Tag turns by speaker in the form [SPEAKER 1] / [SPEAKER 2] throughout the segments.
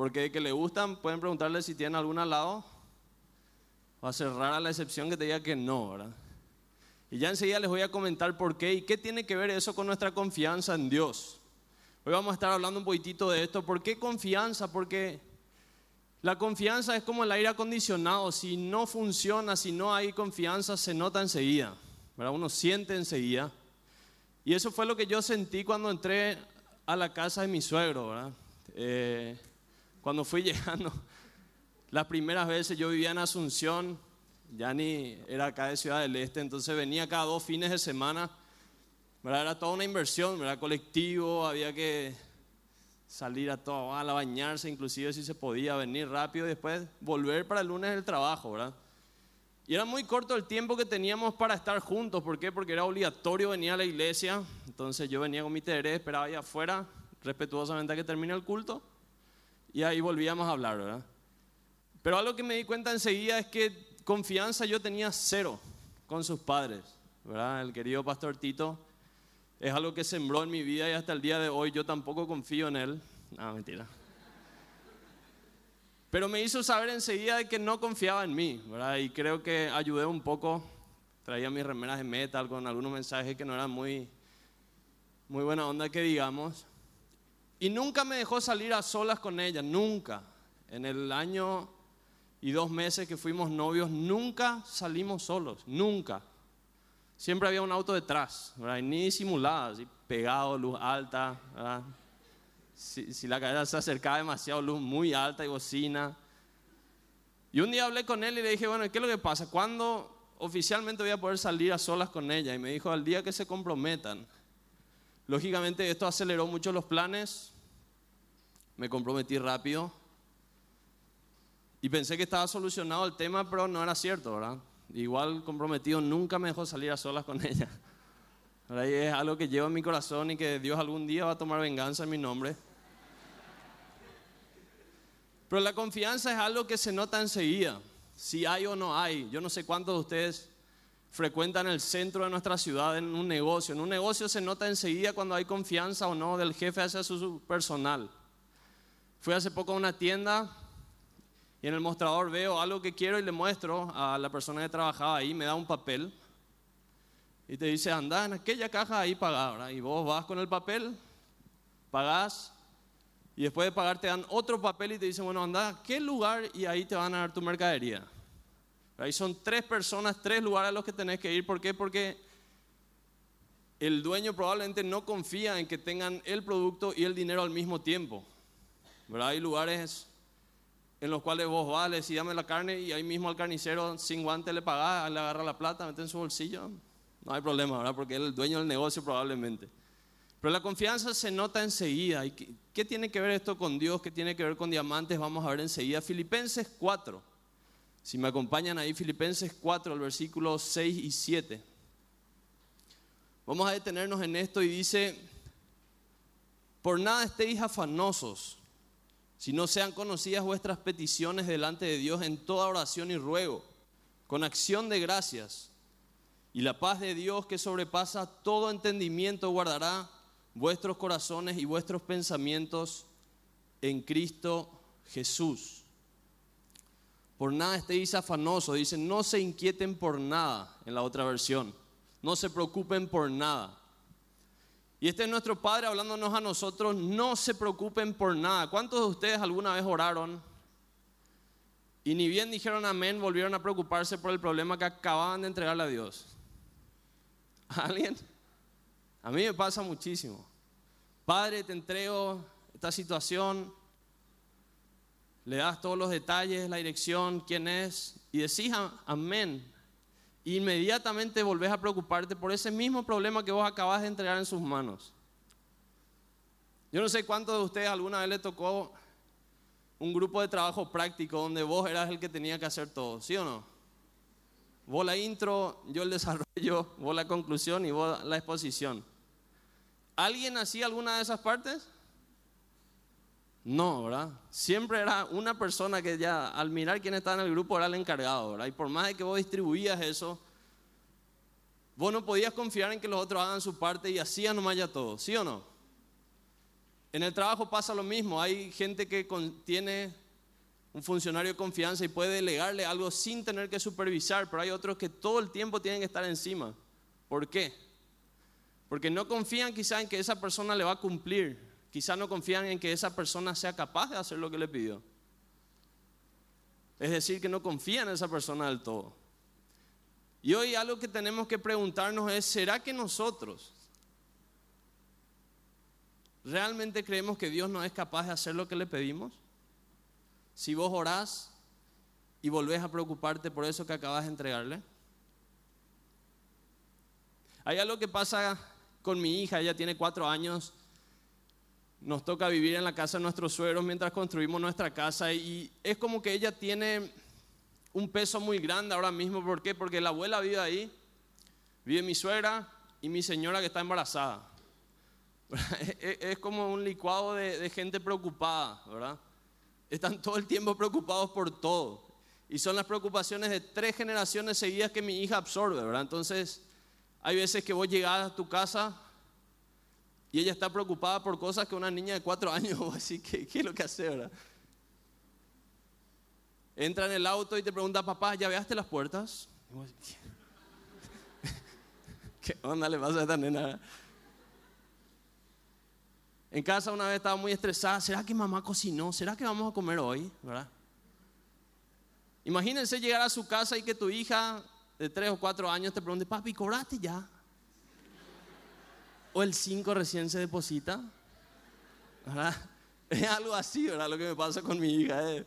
[SPEAKER 1] Porque que le gustan, pueden preguntarle si tienen alguna al lado. Va a ser rara la excepción que te diga que no, ¿verdad? Y ya enseguida les voy a comentar por qué y qué tiene que ver eso con nuestra confianza en Dios. Hoy vamos a estar hablando un poquitito de esto. ¿Por qué confianza? Porque la confianza es como el aire acondicionado. Si no funciona, si no hay confianza, se nota enseguida. ¿verdad? Uno siente enseguida. Y eso fue lo que yo sentí cuando entré a la casa de mi suegro. ¿verdad? Eh, cuando fui llegando, las primeras veces yo vivía en Asunción, ya ni era acá de Ciudad del Este, entonces venía cada dos fines de semana. ¿verdad? Era toda una inversión, ¿verdad? colectivo, había que salir a todo, a bañarse, inclusive si se podía venir rápido y después volver para el lunes del trabajo, ¿verdad? Y era muy corto el tiempo que teníamos para estar juntos, ¿por qué? Porque era obligatorio venir a la iglesia, entonces yo venía con mi teré, esperaba ahí afuera, respetuosamente a que termine el culto, y ahí volvíamos a hablar, ¿verdad? Pero algo que me di cuenta enseguida es que confianza yo tenía cero con sus padres, ¿verdad? El querido pastor Tito es algo que sembró en mi vida y hasta el día de hoy yo tampoco confío en él. No, mentira. Pero me hizo saber enseguida de que no confiaba en mí, ¿verdad? Y creo que ayudé un poco, traía mis remeras de metal con algunos mensajes que no eran muy, muy buena onda que digamos. Y nunca me dejó salir a solas con ella, nunca. En el año y dos meses que fuimos novios, nunca salimos solos, nunca. Siempre había un auto detrás, ¿verdad? ni disimulado, así pegado, luz alta. ¿verdad? Si, si, la cadera se acercaba demasiado, luz muy alta y bocina. Y un día hablé con él y le dije, bueno, ¿qué es lo que pasa? ¿Cuándo oficialmente voy a poder salir a solas con ella? Y me dijo, al día que se comprometan. Lógicamente esto aceleró mucho los planes, me comprometí rápido y pensé que estaba solucionado el tema, pero no era cierto, ¿verdad? Igual comprometido nunca me dejó salir a solas con ella. ¿verdad? Y es algo que llevo en mi corazón y que Dios algún día va a tomar venganza en mi nombre. Pero la confianza es algo que se nota enseguida, si hay o no hay. Yo no sé cuántos de ustedes frecuentan el centro de nuestra ciudad en un negocio. En un negocio se nota enseguida cuando hay confianza o no del jefe hacia su personal. Fui hace poco a una tienda y en el mostrador veo algo que quiero y le muestro a la persona que trabajaba ahí, me da un papel y te dice, anda en aquella caja ahí pagada. Y vos vas con el papel, pagás y después de pagar te dan otro papel y te dicen, bueno, anda a qué lugar y ahí te van a dar tu mercadería. Ahí son tres personas, tres lugares a los que tenés que ir. ¿Por qué? Porque el dueño probablemente no confía en que tengan el producto y el dinero al mismo tiempo. ¿Verdad? Hay lugares en los cuales vos vas, le dame la carne y ahí mismo al carnicero sin guante le pagás, le agarra la plata, mete en su bolsillo. No hay problema, ¿verdad? Porque él es el dueño del negocio probablemente. Pero la confianza se nota enseguida. ¿Y qué, qué tiene que ver esto con Dios? ¿Qué tiene que ver con diamantes? Vamos a ver enseguida. Filipenses 4. Si me acompañan ahí, Filipenses 4, el versículo 6 y 7. Vamos a detenernos en esto y dice, por nada estéis afanosos, si no sean conocidas vuestras peticiones delante de Dios en toda oración y ruego, con acción de gracias. Y la paz de Dios que sobrepasa todo entendimiento guardará vuestros corazones y vuestros pensamientos en Cristo Jesús. Por nada estéis afanosos. Dice, no se inquieten por nada en la otra versión. No se preocupen por nada. Y este es nuestro Padre hablándonos a nosotros, no se preocupen por nada. ¿Cuántos de ustedes alguna vez oraron y ni bien dijeron amén, volvieron a preocuparse por el problema que acababan de entregarle a Dios? ¿Alguien? A mí me pasa muchísimo. Padre, te entrego esta situación, le das todos los detalles, la dirección, quién es, y decís amén. Inmediatamente volvés a preocuparte por ese mismo problema que vos acabas de entregar en sus manos. Yo no sé cuántos de ustedes alguna vez le tocó un grupo de trabajo práctico donde vos eras el que tenía que hacer todo, ¿sí o no? Vos la intro, yo el desarrollo, vos la conclusión y vos la exposición. ¿Alguien hacía alguna de esas partes? No, ¿verdad? Siempre era una persona que ya al mirar quién estaba en el grupo era el encargado, ¿verdad? Y por más de que vos distribuías eso, vos no podías confiar en que los otros hagan su parte y hacían nomás ya todo, ¿sí o no? En el trabajo pasa lo mismo. Hay gente que tiene un funcionario de confianza y puede delegarle algo sin tener que supervisar, pero hay otros que todo el tiempo tienen que estar encima. ¿Por qué? Porque no confían quizá en que esa persona le va a cumplir, quizá no confían en que esa persona sea capaz de hacer lo que le pidió. Es decir, que no confían en esa persona del todo. Y hoy algo que tenemos que preguntarnos es, ¿será que nosotros realmente creemos que Dios no es capaz de hacer lo que le pedimos? Si vos orás y volvés a preocuparte por eso que acabas de entregarle. Hay algo que pasa con mi hija, ella tiene cuatro años, nos toca vivir en la casa de nuestros suegros mientras construimos nuestra casa y es como que ella tiene un peso muy grande ahora mismo. ¿Por qué? Porque la abuela vive ahí, vive mi suegra y mi señora que está embarazada. Es como un licuado de, de gente preocupada, ¿verdad? Están todo el tiempo preocupados por todo. Y son las preocupaciones de tres generaciones seguidas que mi hija absorbe, ¿verdad? Entonces, hay veces que vos llegás a tu casa y ella está preocupada por cosas que una niña de cuatro años, así que, ¿qué es lo que hace, verdad? Entra en el auto y te pregunta, papá, ¿ya veaste las puertas? ¿Qué onda le pasa a esta nena? En casa una vez estaba muy estresada, ¿será que mamá cocinó? ¿Será que vamos a comer hoy? Imagínense llegar a su casa y que tu hija de tres o cuatro años te pregunte, papi, ¿cobraste ya? O el cinco recién se deposita. ¿verdad? Es algo así, ¿verdad? Lo que me pasa con mi hija. Eh.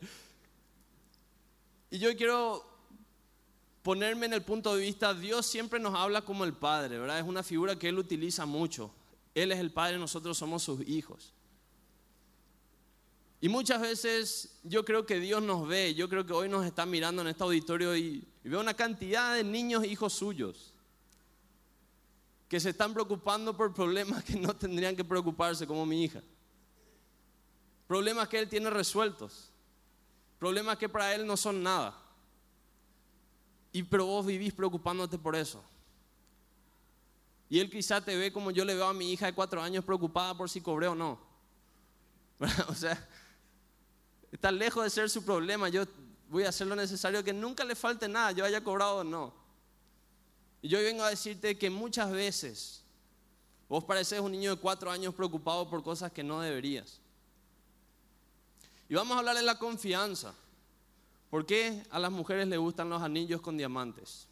[SPEAKER 1] Y yo quiero ponerme en el punto de vista, Dios siempre nos habla como el Padre, ¿verdad? Es una figura que Él utiliza mucho. Él es el Padre, nosotros somos sus hijos. Y muchas veces yo creo que Dios nos ve, yo creo que hoy nos está mirando en este auditorio y, veo una cantidad de niños hijos suyos que se están preocupando por problemas que no tendrían que preocuparse como mi hija. Problemas que él tiene resueltos. Problemas que para él no son nada. Y pero vos vivís preocupándote por eso. Y él quizá te ve como yo le veo a mi hija de cuatro años preocupada por si cobré o no. o sea, está lejos de ser su problema. Yo voy a hacer lo necesario que nunca le falte nada, yo haya cobrado o no. Y yo vengo a decirte que muchas veces vos pareces un niño de cuatro años preocupado por cosas que no deberías. Y vamos a hablar de la confianza. ¿Por qué a las mujeres les gustan los anillos con diamantes?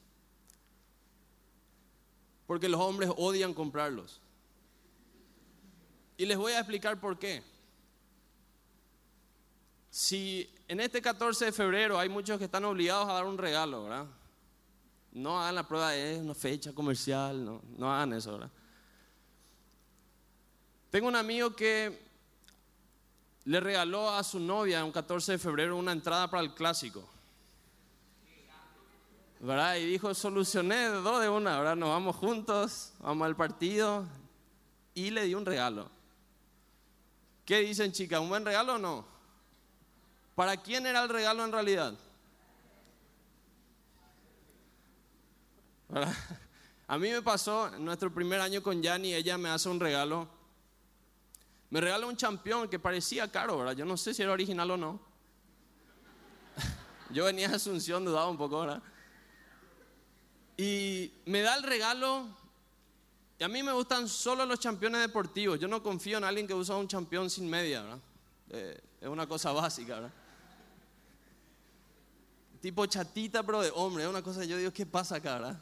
[SPEAKER 1] porque los hombres odian comprarlos. Y les voy a explicar por qué. Si en este 14 de febrero hay muchos que están obligados a dar un regalo, ¿verdad? No hagan la prueba de una fecha comercial, no, no hagan eso, ¿verdad? Tengo un amigo que le regaló a su novia un 14 de febrero una entrada para el clásico. ¿verdad? Y dijo, solucioné dos de una, ¿verdad? Nos vamos juntos, vamos al partido y le di un regalo. ¿Qué dicen chicas? ¿Un buen regalo o no? ¿Para quién era el regalo en realidad? A mí me pasó en nuestro primer año con Yanni, ella me hace un regalo. Me regala un champión que parecía caro, ¿verdad? Yo no sé si era original o no. Yo venía de Asunción, dudaba un poco, ¿verdad? Y me da el regalo. Y a mí me gustan solo los campeones deportivos. Yo no confío en alguien que usa un campeón sin media, ¿verdad? Eh, es una cosa básica, ¿verdad? Tipo chatita, pero de hombre. Es una cosa, yo digo, ¿qué pasa acá?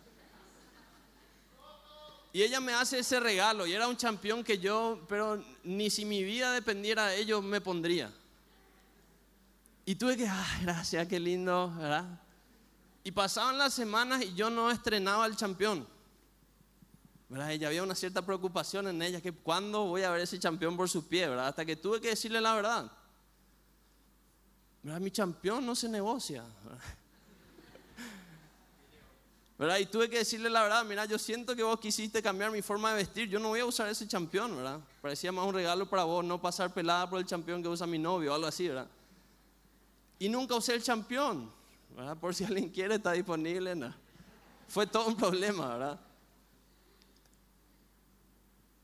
[SPEAKER 1] Y ella me hace ese regalo. Y era un campeón que yo, pero ni si mi vida dependiera de ello, me pondría. Y tuve que, ay, gracias, qué lindo, ¿verdad? Y pasaban las semanas y yo no estrenaba el campeón. ¿verdad? Ella había una cierta preocupación en ella, que cuándo voy a ver ese campeón por sus pies, ¿verdad? Hasta que tuve que decirle la verdad. ¿verdad? Mi campeón no se negocia. ¿verdad? Y tuve que decirle la verdad, mira, yo siento que vos quisiste cambiar mi forma de vestir, yo no voy a usar ese campeón, ¿verdad? Parecía más un regalo para vos, no pasar pelada por el campeón que usa mi novio algo así, ¿verdad? Y nunca usé el campeón. Por si alguien quiere, está disponible. No. Fue todo un problema, ¿verdad?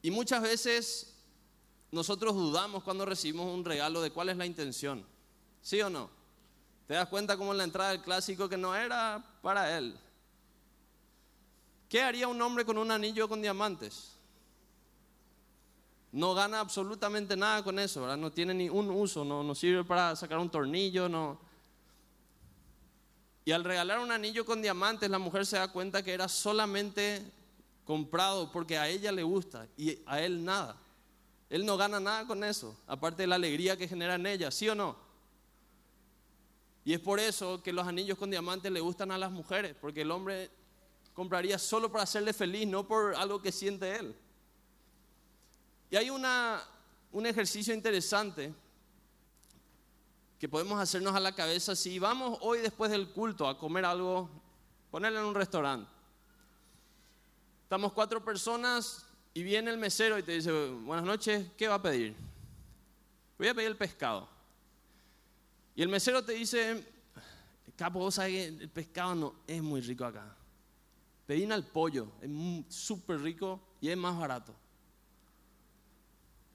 [SPEAKER 1] Y muchas veces nosotros dudamos cuando recibimos un regalo de cuál es la intención. ¿Sí o no? ¿Te das cuenta como en la entrada del clásico que no era para él? ¿Qué haría un hombre con un anillo con diamantes? No gana absolutamente nada con eso, ¿verdad? No tiene ni un uso, no, sirve para sacar un tornillo, no. Y al regalar un anillo con diamantes, la mujer se da cuenta que era solamente comprado porque a ella le gusta y a él nada. Él no gana nada con eso, aparte de la alegría que genera en ella, ¿sí o no? Y es por eso que los anillos con diamantes le gustan a las mujeres, porque el hombre compraría solo para hacerle feliz, no por algo que siente él. Y hay un ejercicio interesante que podemos hacernos a la cabeza si vamos hoy después del culto a comer algo, ponerle en un restaurante. Estamos cuatro personas y viene el mesero y te dice, buenas noches, ¿qué va a pedir? Voy a pedir el pescado. Y el mesero te dice, capo, vos el pescado no es muy rico acá. Pedín al pollo, es súper rico y es más barato.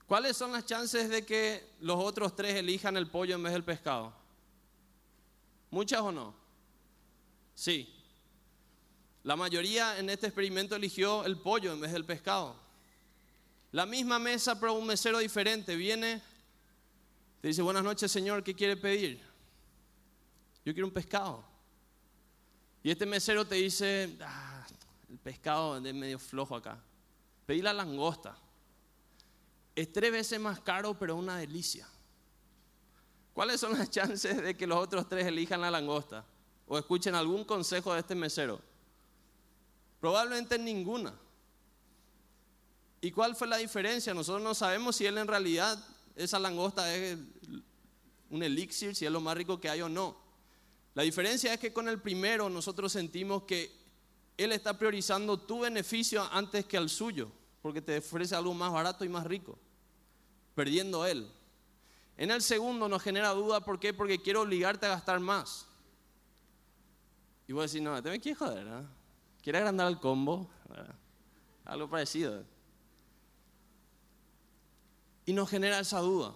[SPEAKER 1] ¿Cuáles son las chances de que los otros tres elijan el pollo en vez del pescado? ¿Muchas o no? Sí. La mayoría en este experimento eligió el pollo en vez del pescado. La misma mesa, pero un mesero diferente viene te dice, buenas noches Señor, ¿qué quiere pedir? Yo quiero un pescado. Y este mesero te dice, ah, el pescado es medio flojo acá. Pedí la langosta. Es tres veces más caro, pero una delicia. ¿Cuáles son las chances de que los otros tres elijan la langosta? O escuchen algún consejo de este mesero. Probablemente ninguna. ¿Y cuál fue la diferencia? Nosotros no sabemos si él en realidad esa langosta es un elixir, si es lo más rico que hay o no. La diferencia es que con el primero nosotros sentimos que Él está priorizando tu beneficio antes que al suyo, porque te ofrece algo más barato y más rico, perdiendo Él. En el segundo nos genera duda, ¿por qué? Porque quiero obligarte a gastar más. Y vos decís, no, te me quieres joder, ¿no? ¿Quieres agrandar el combo? Algo parecido y nos genera esa duda.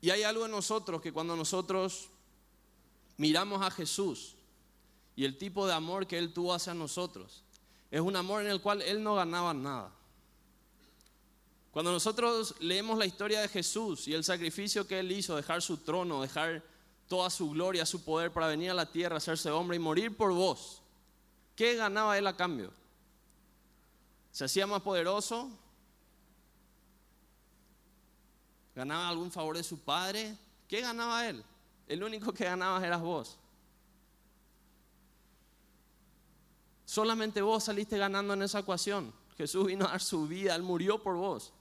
[SPEAKER 1] Y hay algo en nosotros que cuando nosotros miramos a Jesús y el tipo de amor que Él tuvo hacia nosotros, es un amor en el cual Él no ganaba nada. Cuando nosotros leemos la historia de Jesús y el sacrificio que Él hizo, dejar su trono, dejar toda su gloria, su poder para venir a la tierra, hacerse hombre y morir por vos, ¿qué ganaba Él a cambio? ¿Se hacía más poderoso? ¿Ganaba algún favor de su padre? ¿Qué ganaba él? El único que ganaba eras vos. Solamente vos saliste ganando en esa ecuación. Jesús vino a dar su vida, Él murió por vos.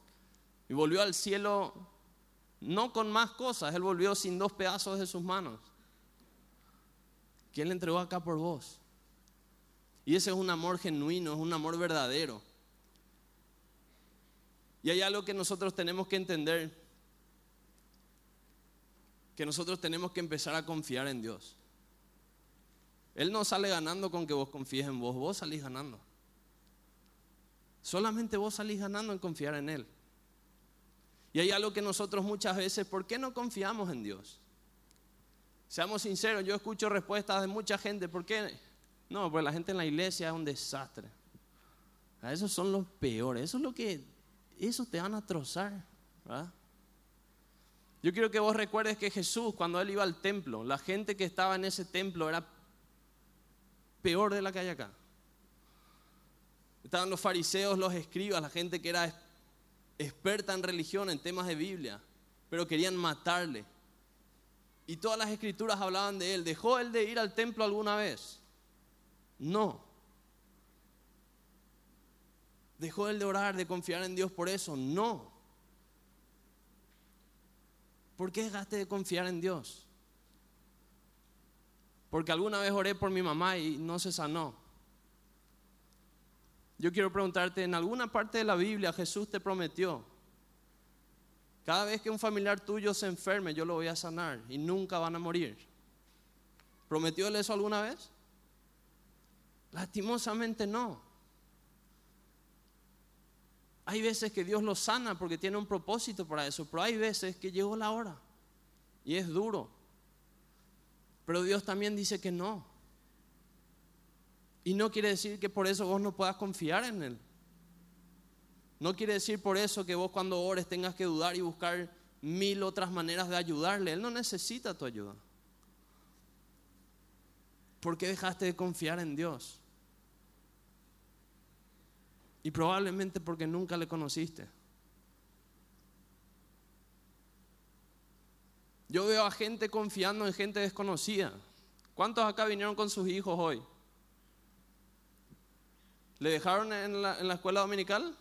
[SPEAKER 1] Y volvió al cielo no con más cosas, Él volvió sin dos pedazos de sus manos. ¿Quién le entregó acá por vos? Y ese es un amor genuino, es un amor verdadero. Y hay algo que nosotros tenemos que entender, que nosotros tenemos que empezar a confiar en Dios. Él no sale ganando con que vos confíes en vos, vos salís ganando. Solamente vos salís ganando en confiar en Él. Y hay algo que nosotros muchas veces, ¿por qué no confiamos en Dios? Seamos sinceros, yo escucho respuestas de mucha gente, ¿por qué? No, pues la gente en la iglesia es un desastre. A esos son los peores, eso es lo que eso te van a trozar. Yo quiero que vos recuerdes que Jesús, cuando él iba al templo, la gente que estaba en ese templo era peor de la que hay acá. Estaban los fariseos, los escribas, la gente que era experta en religión, en temas de Biblia, pero querían matarle. Y todas las escrituras hablaban de él. ¿Dejó él de ir al templo alguna vez? No. ¿Dejó él de orar, de confiar en Dios por eso? No. ¿Por qué dejaste de confiar en Dios? Porque alguna vez oré por mi mamá y no se sanó. Yo quiero preguntarte, en alguna parte de la Biblia Jesús te prometió, cada vez que un familiar tuyo se enferme, yo lo voy a sanar y nunca van a morir. ¿Prometió él eso alguna vez? Lastimosamente no. Hay veces que Dios lo sana porque tiene un propósito para eso, pero hay veces que llegó la hora y es duro. Pero Dios también dice que no. Y no quiere decir que por eso vos no puedas confiar en Él. No quiere decir por eso que vos cuando ores tengas que dudar y buscar mil otras maneras de ayudarle. Él no necesita tu ayuda. ¿Por qué dejaste de confiar en Dios? Y probablemente porque nunca le conociste. Yo veo a gente confiando en gente desconocida. ¿Cuántos acá vinieron con sus hijos hoy? ¿Le dejaron en la, escuela dominical?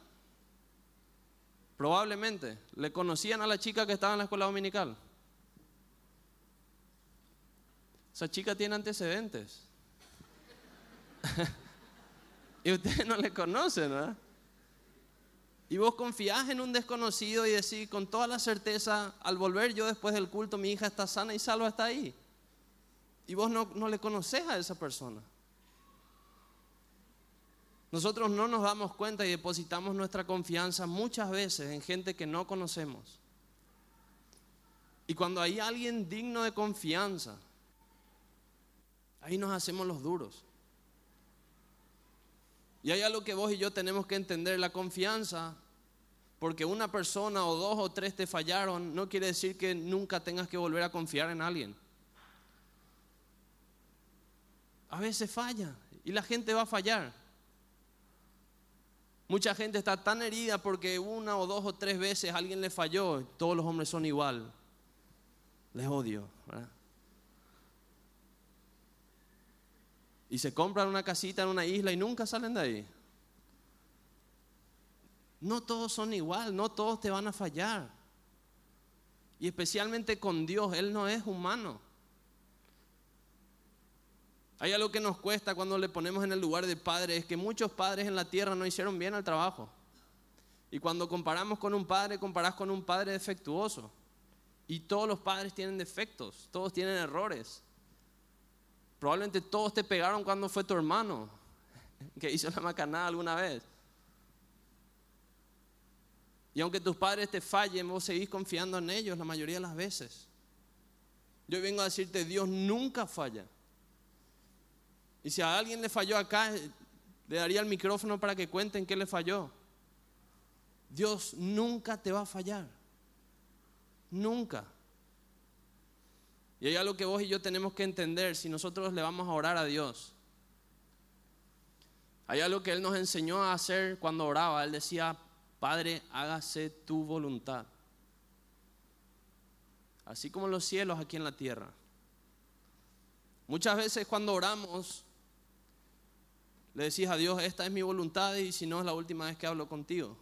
[SPEAKER 1] Probablemente. ¿Le conocían a la chica que estaba en la escuela dominical? Esa chica tiene antecedentes. y ustedes no le conocen, ¿verdad? Y vos confiás en un desconocido y decís con toda la certeza, al volver yo después del culto, mi hija está sana y salva, está ahí. Y vos no, no le conocés a esa persona. Nosotros no nos damos cuenta y depositamos nuestra confianza muchas veces en gente que no conocemos. Y cuando hay alguien digno de confianza, ahí nos hacemos los duros. Y hay algo que vos y yo tenemos que entender, la confianza, porque una persona o dos o tres te fallaron, no quiere decir que nunca tengas que volver a confiar en alguien. A veces falla y la gente va a fallar. Mucha gente está tan herida porque una o dos o tres veces alguien le falló, todos los hombres son igual. Les odio. ¿verdad? Y se compran una casita en una isla y nunca salen de ahí. No todos son igual, no todos te van a fallar. Y especialmente con Dios, Él no es humano. Hay algo que nos cuesta cuando le ponemos en el lugar de padre, es que muchos padres en la tierra no hicieron bien el trabajo. Y cuando comparamos con un padre, comparás con un padre defectuoso. Y todos los padres tienen defectos, todos tienen errores. Probablemente todos te pegaron cuando fue tu hermano que hizo la macanada alguna vez. Y aunque tus padres te fallen, vos seguís confiando en ellos la mayoría de las veces. Yo vengo a decirte, Dios nunca falla. Y si a alguien le falló acá, le daría el micrófono para que cuenten qué le falló. Dios nunca te va a fallar. Nunca. Y hay algo que vos y yo tenemos que entender si nosotros le vamos a orar a Dios. Hay algo que Él nos enseñó a hacer cuando oraba. Él decía, Padre, hágase tu voluntad. Así como los cielos aquí en la tierra. Muchas veces cuando oramos, le decís a Dios, esta es mi voluntad y si no es la última vez que hablo contigo.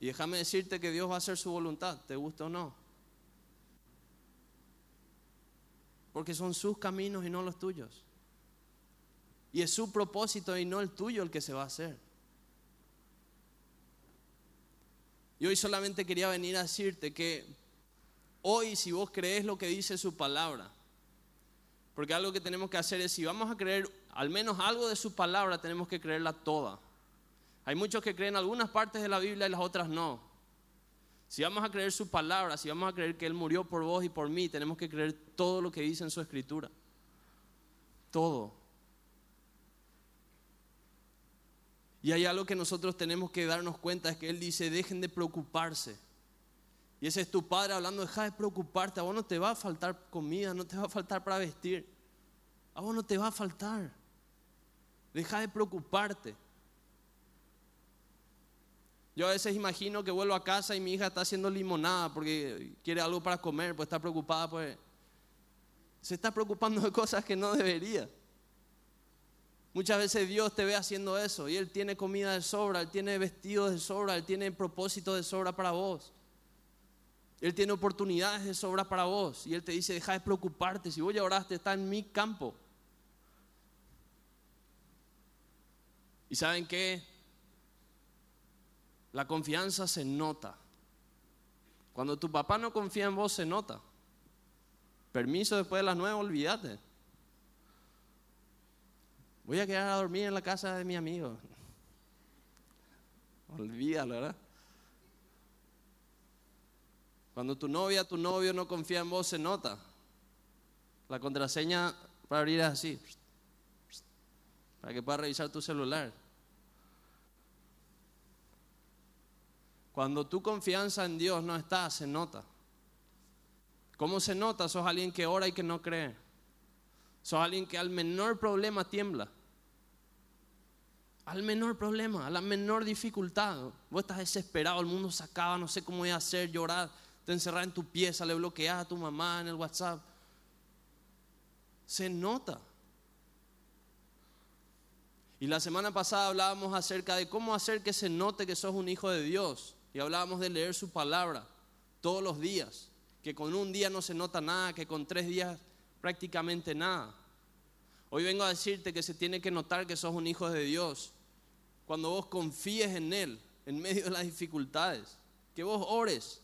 [SPEAKER 1] Y déjame decirte que Dios va a hacer su voluntad, te gusta o no. Porque son sus caminos y no los tuyos. Y es su propósito y no el tuyo el que se va a hacer. Y hoy solamente quería venir a decirte que hoy si vos crees lo que dice su palabra, porque algo que tenemos que hacer es, si vamos a creer al menos algo de su palabra, tenemos que creerla toda. Hay muchos que creen algunas partes de la Biblia y las otras no. Si vamos a creer su palabra, si vamos a creer que Él murió por vos y por mí, tenemos que creer todo lo que dice en su escritura. Todo. Y hay algo que nosotros tenemos que darnos cuenta, es que Él dice, dejen de preocuparse. Y ese es tu padre hablando, deja de preocuparte, a vos no te va a faltar comida, no te va a faltar para vestir. A vos no te va a faltar. Deja de preocuparte. Yo a veces imagino que vuelvo a casa y mi hija está haciendo limonada porque quiere algo para comer, pues está preocupada, pues se está preocupando de cosas que no debería. Muchas veces Dios te ve haciendo eso y Él tiene comida de sobra, Él tiene vestidos de sobra, Él tiene propósito de sobra para vos. Él tiene oportunidades de sobra para vos y Él te dice, deja de preocuparte, si vos ya oraste, está en mi campo. ¿Y saben qué? La confianza se nota. Cuando tu papá no confía en vos, se nota. Permiso después de las nueve, olvídate. Voy a quedar a dormir en la casa de mi amigo. Olvídalo, ¿verdad? Cuando tu novia, tu novio no confía en vos, se nota. La contraseña para abrir es así, para que puedas revisar tu celular. Cuando tu confianza en Dios no está, se nota. ¿Cómo se nota? Sos alguien que ora y que no cree. Sos alguien que al menor problema tiembla. Al menor problema, a la menor dificultad. Vos estás desesperado, el mundo se acaba, no sé cómo voy a hacer, llorar, te encerrar en tu pieza, le bloqueas a tu mamá en el WhatsApp. Se nota. Y la semana pasada hablábamos acerca de cómo hacer que se note que sos un hijo de Dios. Y hablábamos de leer su palabra todos los días. Que con un día no se nota nada, que con tres días prácticamente nada. Hoy vengo a decirte que se tiene que notar que sos un hijo de Dios. Cuando vos confíes en Él en medio de las dificultades. Que vos ores.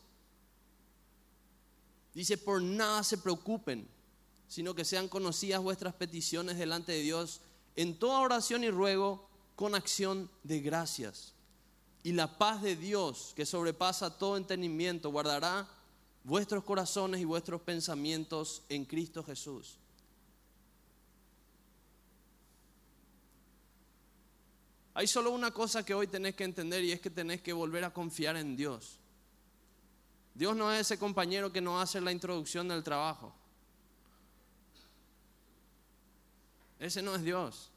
[SPEAKER 1] Dice, por nada se preocupen, sino que sean conocidas vuestras peticiones delante de Dios en toda oración y ruego con acción de gracias. Y la paz de Dios, que sobrepasa todo entendimiento, guardará vuestros corazones y vuestros pensamientos en Cristo Jesús. Hay solo una cosa que hoy tenés que entender y es que tenés que volver a confiar en Dios. Dios no es ese compañero que no hace la introducción del trabajo. Ese no es Dios.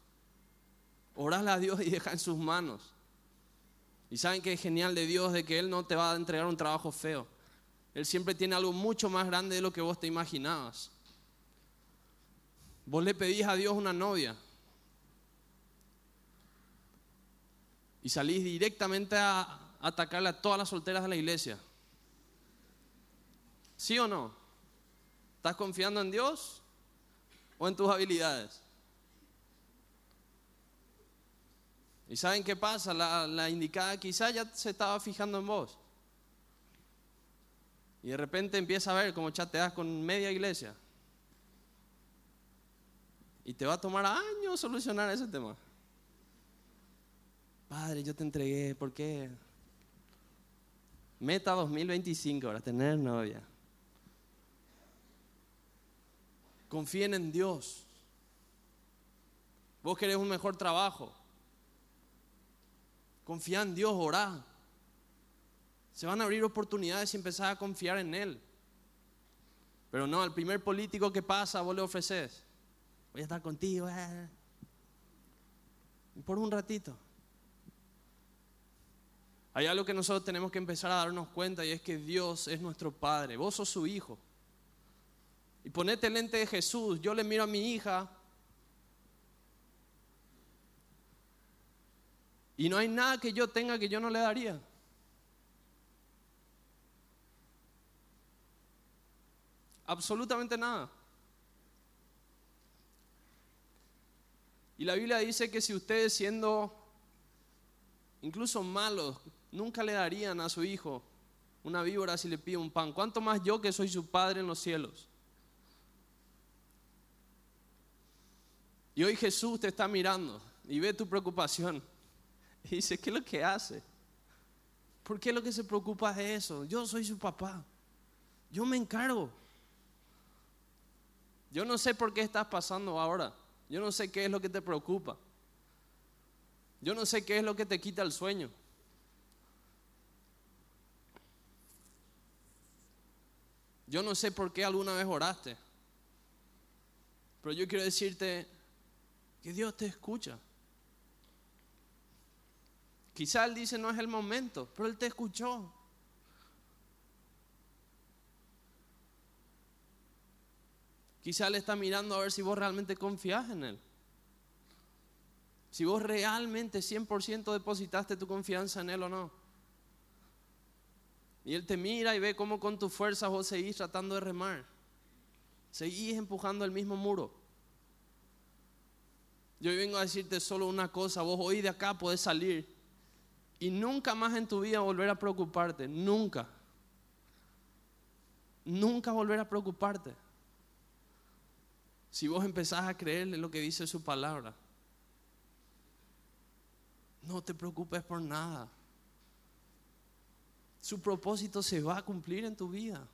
[SPEAKER 1] Orale a Dios y deja en sus manos. Y saben que es genial de Dios de que Él no te va a entregar un trabajo feo. Él siempre tiene algo mucho más grande de lo que vos te imaginabas. Vos le pedís a Dios una novia y salís directamente a atacarle a todas las solteras de la iglesia. ¿Sí o no? ¿Estás confiando en Dios o en tus habilidades? ¿Y saben qué pasa? La, indicada quizá ya se estaba fijando en vos. Y de repente empieza a ver cómo chateas con media iglesia. Y te va a tomar años solucionar ese tema. Padre, yo te entregué, ¿por qué? Meta 2025 para tener novia. Confíen en Dios. Vos querés un mejor trabajo. Confía en Dios, orá. Se van a abrir oportunidades y empezar a confiar en Él. Pero no, al primer político que pasa, vos le ofreces. Voy a estar contigo. Eh. Por un ratito. Hay algo que nosotros tenemos que empezar a darnos cuenta y es que Dios es nuestro Padre. Vos sos su hijo. Y ponete el lente de Jesús. Yo le miro a mi hija Y no hay nada que yo tenga que yo no le daría. Absolutamente nada. Y la Biblia dice que si ustedes siendo incluso malos, nunca le darían a su hijo una víbora si le pide un pan, ¿cuánto más yo que soy su padre en los cielos? Y hoy Jesús te está mirando y ve tu preocupación. Y dice, ¿qué es lo que hace? ¿Por qué lo que se preocupa es eso? Yo soy su papá. Yo me encargo. Yo no sé por qué estás pasando ahora. Yo no sé qué es lo que te preocupa. Yo no sé qué es lo que te quita el sueño. Yo no sé por qué alguna vez oraste. Pero yo quiero decirte que Dios te escucha. Quizá Él dice no es el momento, pero Él te escuchó. Quizá Él está mirando a ver si vos realmente confías en Él. Si vos realmente 100% depositaste tu confianza en Él o no. Y Él te mira y ve cómo con tu fuerza vos seguís tratando de remar. Seguís empujando el mismo muro. Yo vengo a decirte solo una cosa, vos hoy de acá podés salir y nunca más en tu vida volver a preocuparte, nunca. Nunca volver a preocuparte. Si vos empezás a creerle lo que dice su palabra. No te preocupes por nada. su propósito se va a cumplir en tu vida.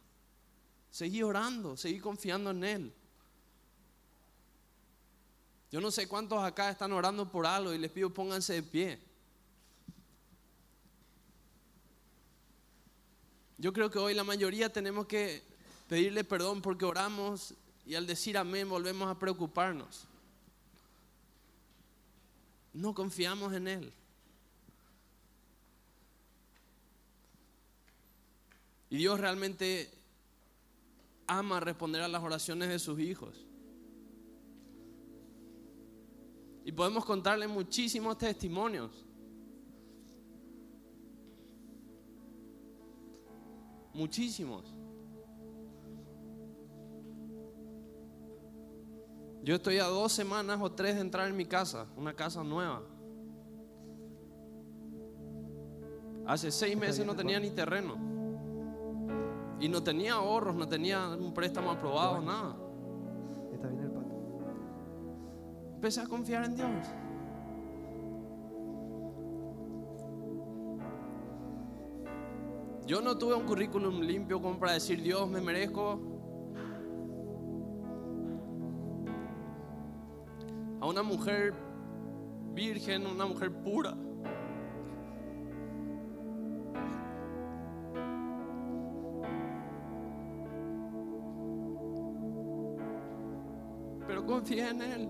[SPEAKER 1] Seguí orando, seguí confiando en Él. Yo no sé cuántos acá están orando por algo y les pido pónganse de pie. Yo creo que hoy la mayoría tenemos que pedirle perdón porque oramos y al decir amén volvemos a preocuparnos. No confiamos en Él. Y Dios realmente ama responder a las oraciones de sus hijos. Y podemos contarle muchísimos testimonios. Muchísimos. Yo estoy a dos semanas o tres de entrar en mi casa, una casa nueva. Hace seis meses no tenía ni terreno. Y no tenía ahorros, no tenía un préstamo aprobado, nada.
[SPEAKER 2] Está bien el pato.
[SPEAKER 1] Empecé a confiar en Dios. Yo no tuve un currículum limpio como para decir, Dios, me merezco a una mujer virgen, una mujer pura. Pero confié en Él.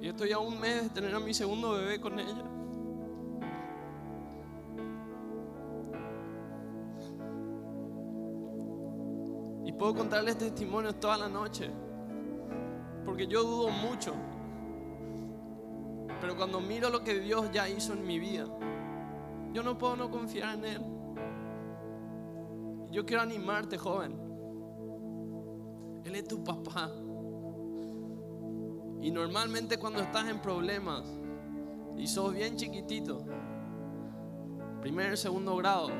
[SPEAKER 1] Y estoy a un mes de tener a mi segundo bebé con ella. Puedo contarles testimonios toda la noche. Porque yo dudo mucho. Pero cuando miro lo que Dios ya hizo en mi vida, yo no puedo no confiar en Él. Yo quiero animarte, joven. Él es tu papá. Y normalmente cuando estás en problemas y sos bien chiquitito, primer, segundo grado,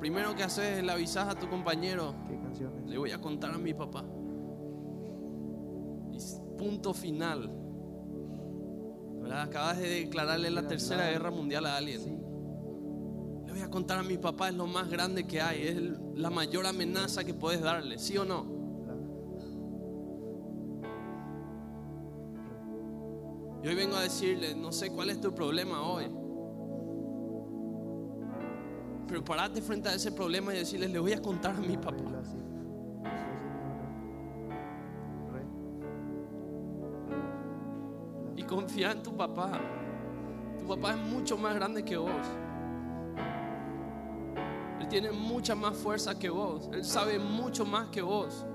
[SPEAKER 1] primero que haces es le avisas a tu compañero,
[SPEAKER 2] ¿Qué canciones?
[SPEAKER 1] le voy a contar a mi papá. Y punto final. ¿Verdad? Acabas de declararle la tercera guerra mundial a alguien.
[SPEAKER 2] Sí.
[SPEAKER 1] Le voy a contar a mi papá, es lo más grande que hay, es la mayor amenaza que puedes darle, ¿sí o no? Y hoy vengo a decirle, no sé cuál es tu problema hoy. Pero parate frente a ese problema y decirle, le voy a contar a mi papá. Y confía en tu papá. Tu papá es mucho más grande que vos. Él tiene mucha más fuerza que vos. Él sabe mucho más que vos.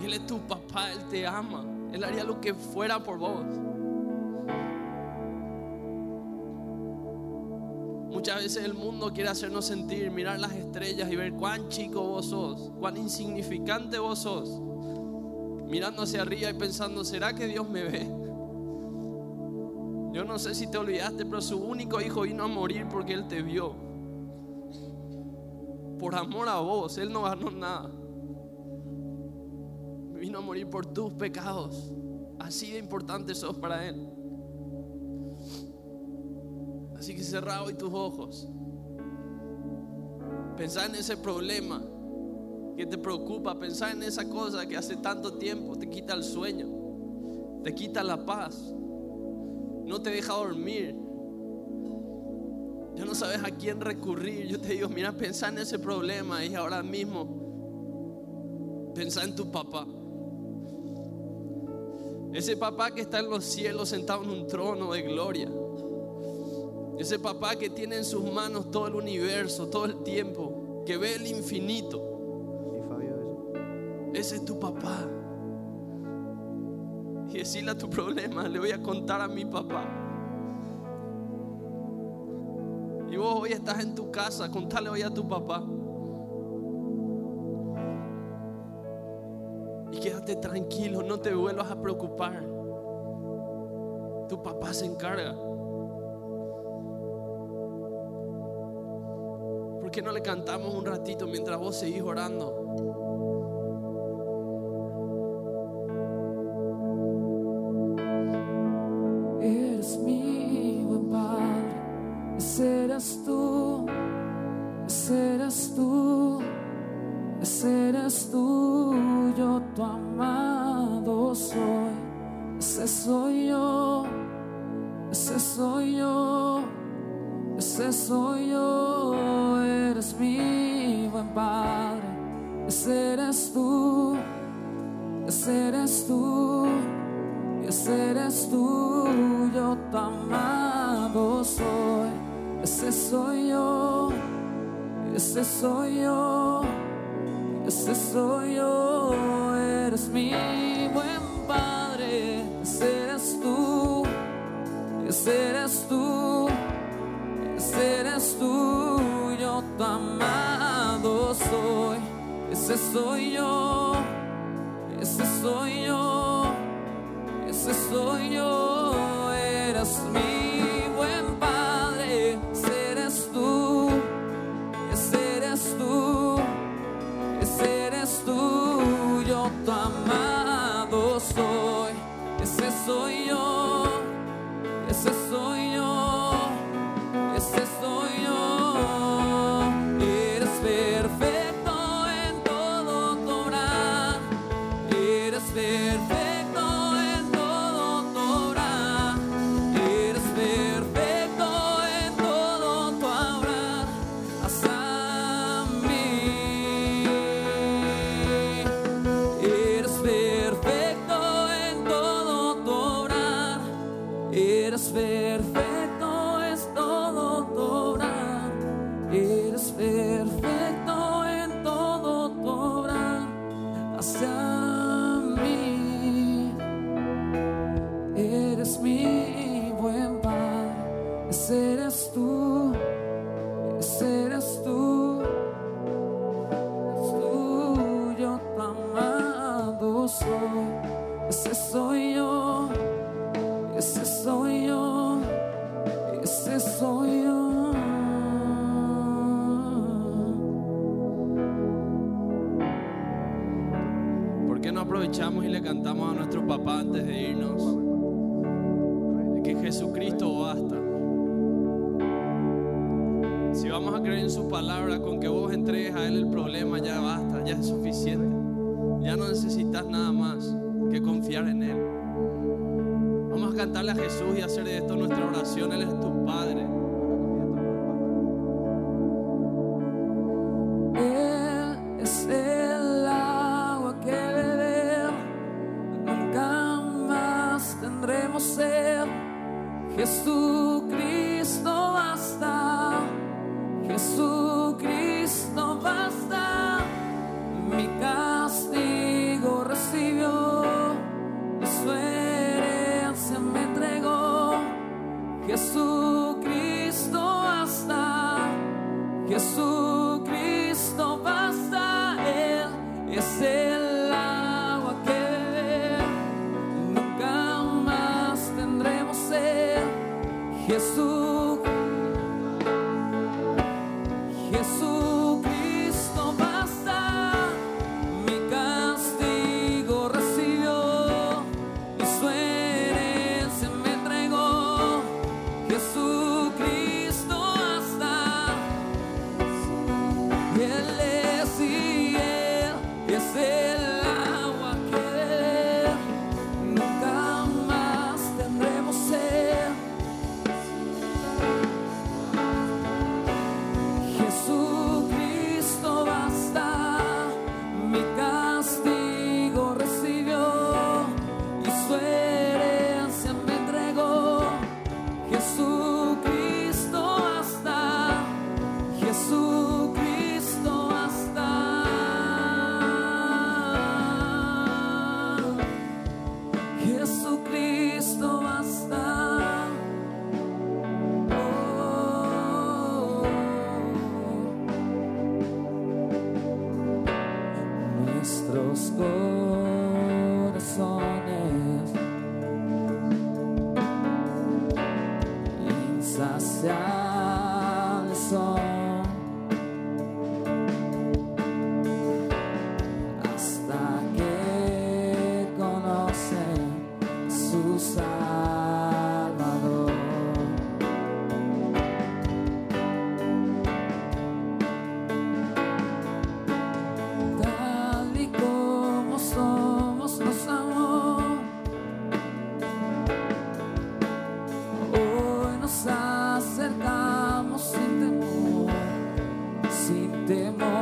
[SPEAKER 1] Y Él es tu papá, Él te ama. Él haría lo que fuera por vos. Muchas veces el mundo quiere hacernos sentir, mirar las estrellas y ver cuán chico vos sos, cuán insignificante vos sos. Mirando hacia arriba y pensando, ¿será que Dios me ve? Yo no sé si te olvidaste, pero su único hijo vino a morir porque Él te vio. Por amor a vos, Él no ganó nada. Vino a morir por tus pecados. Así de importante sos para Él. Así que cerra hoy tus ojos. Pensá en ese problema que te preocupa. Pensá en esa cosa que hace tanto tiempo te quita el sueño, te quita la paz, no te deja dormir. Ya no sabes a quién recurrir. Yo te digo, mira, pensá en ese problema y ahora mismo pensá en tu papá. Ese papá que está en los cielos sentado en un trono de gloria. Ese papá que tiene en sus manos todo el universo, todo el tiempo, que ve el infinito.
[SPEAKER 2] Fabio.
[SPEAKER 1] Ese es tu papá. Y decirle a tu problema, le voy a contar a mi papá. Y vos hoy estás en tu casa, contale hoy a tu papá. Y quédate tranquilo, no te vuelvas a preocupar. Tu papá se encarga. Qué no le cantamos un ratito mientras vos seguís orando?
[SPEAKER 3] Ese eres tú, ese eres tú, yo tu amado soy. Ese soy yo, ese soy yo, ese soy yo, eres mi buen padre. Ese eres tú, ese eres tú, ese eres tú, yo tu amado soy. Ese soy yo.
[SPEAKER 1] Jesucristo basta,
[SPEAKER 3] Jesucristo basta, mi castigo recibió. Y su herencia me entregó, Jesús. demônio.